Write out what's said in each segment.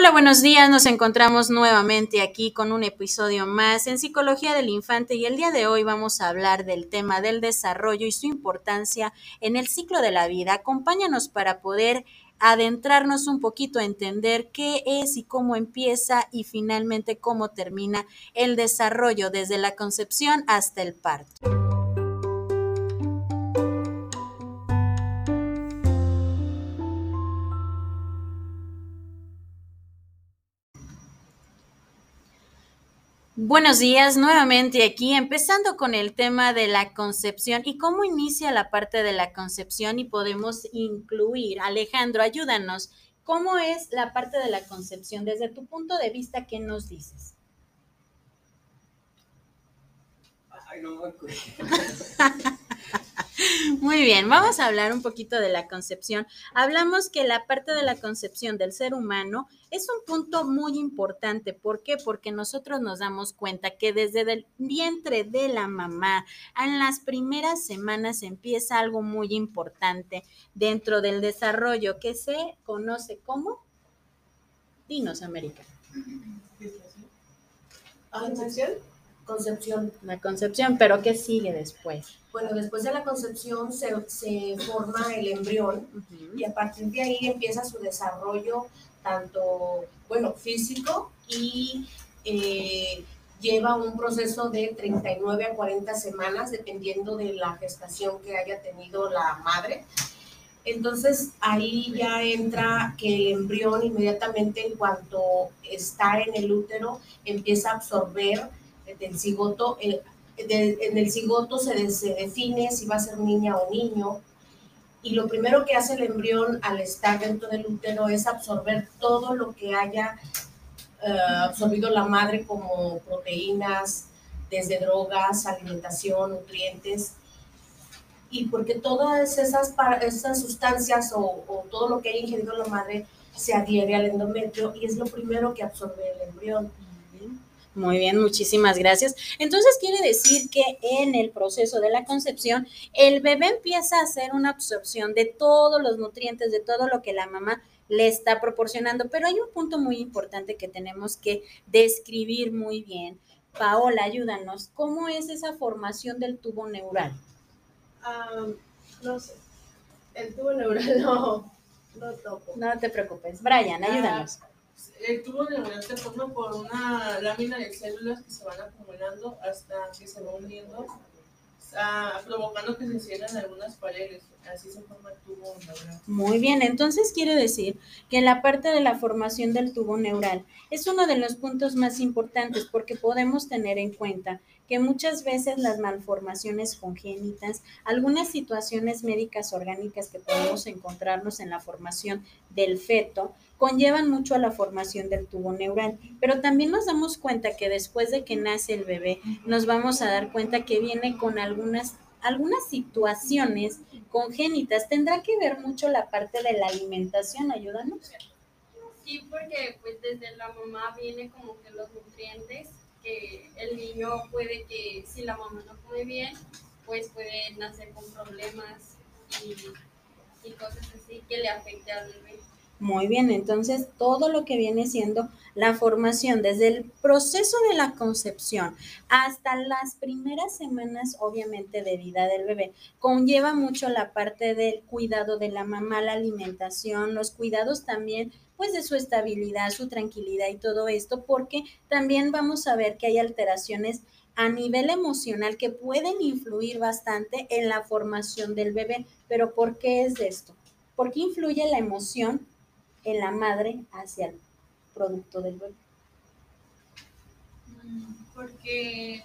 Hola, buenos días. Nos encontramos nuevamente aquí con un episodio más en Psicología del Infante y el día de hoy vamos a hablar del tema del desarrollo y su importancia en el ciclo de la vida. Acompáñanos para poder adentrarnos un poquito a entender qué es y cómo empieza y finalmente cómo termina el desarrollo desde la concepción hasta el parto. Buenos días, nuevamente aquí, empezando con el tema de la concepción y cómo inicia la parte de la concepción y podemos incluir, Alejandro, ayúdanos, ¿cómo es la parte de la concepción desde tu punto de vista? ¿Qué nos dices? Ay, no Muy bien, vamos a hablar un poquito de la concepción. Hablamos que la parte de la concepción del ser humano es un punto muy importante. ¿Por qué? Porque nosotros nos damos cuenta que desde el vientre de la mamá, en las primeras semanas empieza algo muy importante dentro del desarrollo que se conoce como Dinos América. ¿Concepción? Concepción. La concepción, pero ¿qué sigue después? Bueno, después de la concepción se, se forma el embrión y a partir de ahí empieza su desarrollo tanto, bueno, físico y eh, lleva un proceso de 39 a 40 semanas dependiendo de la gestación que haya tenido la madre. Entonces ahí ya entra que el embrión inmediatamente en cuanto está en el útero empieza a absorber del cigoto eh, en el cigoto se, define si va a ser niña o niño. Y lo primero que hace el embrión al estar dentro del útero es absorber todo lo que haya eh, absorbido la madre como proteínas, desde drogas, alimentación, nutrientes. Y porque todas esas, esas sustancias o, o todo lo que haya ingerido la madre se adhiere al endometrio y es lo primero que absorbe el embrión. Muy bien, muchísimas gracias. Entonces quiere decir que en el proceso de la concepción, el bebé empieza a hacer una absorción de todos los nutrientes, de todo lo que la mamá le está proporcionando. Pero hay un punto muy importante que tenemos que describir muy bien. Paola, ayúdanos. ¿Cómo es esa formación del tubo neural? no sé. El tubo neural no, no toco. No te preocupes. Brian, ayúdanos. Ah, el tubo neural se forma por una lámina de células que se van acumulando hasta que se va uniendo, provocando que se cierren algunas paredes. Así se forma el tubo neural. Muy bien, entonces quiere decir que la parte de la formación del tubo neural es uno de los puntos más importantes porque podemos tener en cuenta que muchas veces las malformaciones congénitas, algunas situaciones médicas orgánicas que podemos encontrarnos en la formación del feto, conllevan mucho a la formación del tubo neural, pero también nos damos cuenta que después de que nace el bebé, nos vamos a dar cuenta que viene con algunas algunas situaciones congénitas. ¿Tendrá que ver mucho la parte de la alimentación? Ayúdanos. Sí, porque pues desde la mamá viene como que los nutrientes que el niño puede que si la mamá no come bien, pues puede nacer con problemas y, y cosas así que le afecte al bebé. Muy bien, entonces todo lo que viene siendo la formación desde el proceso de la concepción hasta las primeras semanas, obviamente, de vida del bebé, conlleva mucho la parte del cuidado de la mamá, la alimentación, los cuidados también pues de su estabilidad, su tranquilidad y todo esto, porque también vamos a ver que hay alteraciones a nivel emocional que pueden influir bastante en la formación del bebé. Pero ¿por qué es esto? ¿Por qué influye la emoción en la madre hacia el producto del bebé. Mm, porque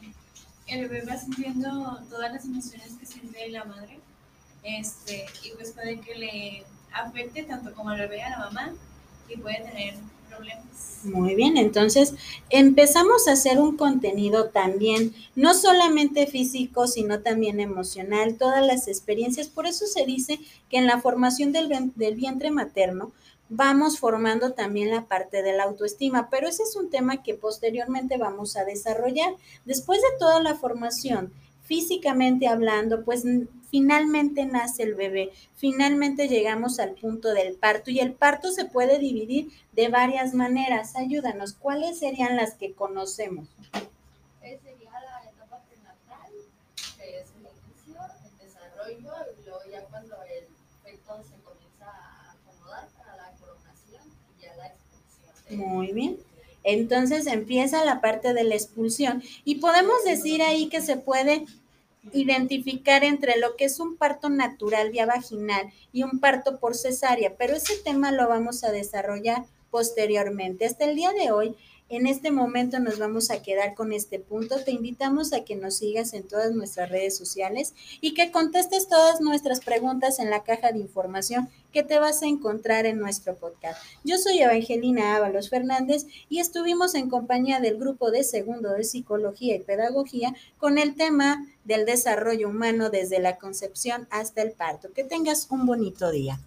el bebé va sintiendo todas las emociones que siente la madre, este, y pues puede que le afecte tanto como al bebé a la mamá y puede tener problemas. Muy bien, entonces empezamos a hacer un contenido también, no solamente físico, sino también emocional, todas las experiencias. Por eso se dice que en la formación del, del vientre materno, vamos formando también la parte de la autoestima, pero ese es un tema que posteriormente vamos a desarrollar. Después de toda la formación físicamente hablando, pues finalmente nace el bebé, finalmente llegamos al punto del parto y el parto se puede dividir de varias maneras. Ayúdanos, ¿cuáles serían las que conocemos? Eh, sería la etapa prenatal, que es el inicio, el desarrollo, y luego ya cuando el feto se comienza a acomodar para la coronación y ya la expulsión. Muy bien. Entonces empieza la parte de la expulsión y podemos decir ahí que se puede identificar entre lo que es un parto natural vía vaginal y un parto por cesárea, pero ese tema lo vamos a desarrollar posteriormente. Hasta el día de hoy en este momento nos vamos a quedar con este punto. Te invitamos a que nos sigas en todas nuestras redes sociales y que contestes todas nuestras preguntas en la caja de información que te vas a encontrar en nuestro podcast. Yo soy Evangelina Ábalos Fernández y estuvimos en compañía del grupo de segundo de Psicología y Pedagogía con el tema del desarrollo humano desde la concepción hasta el parto. Que tengas un bonito día.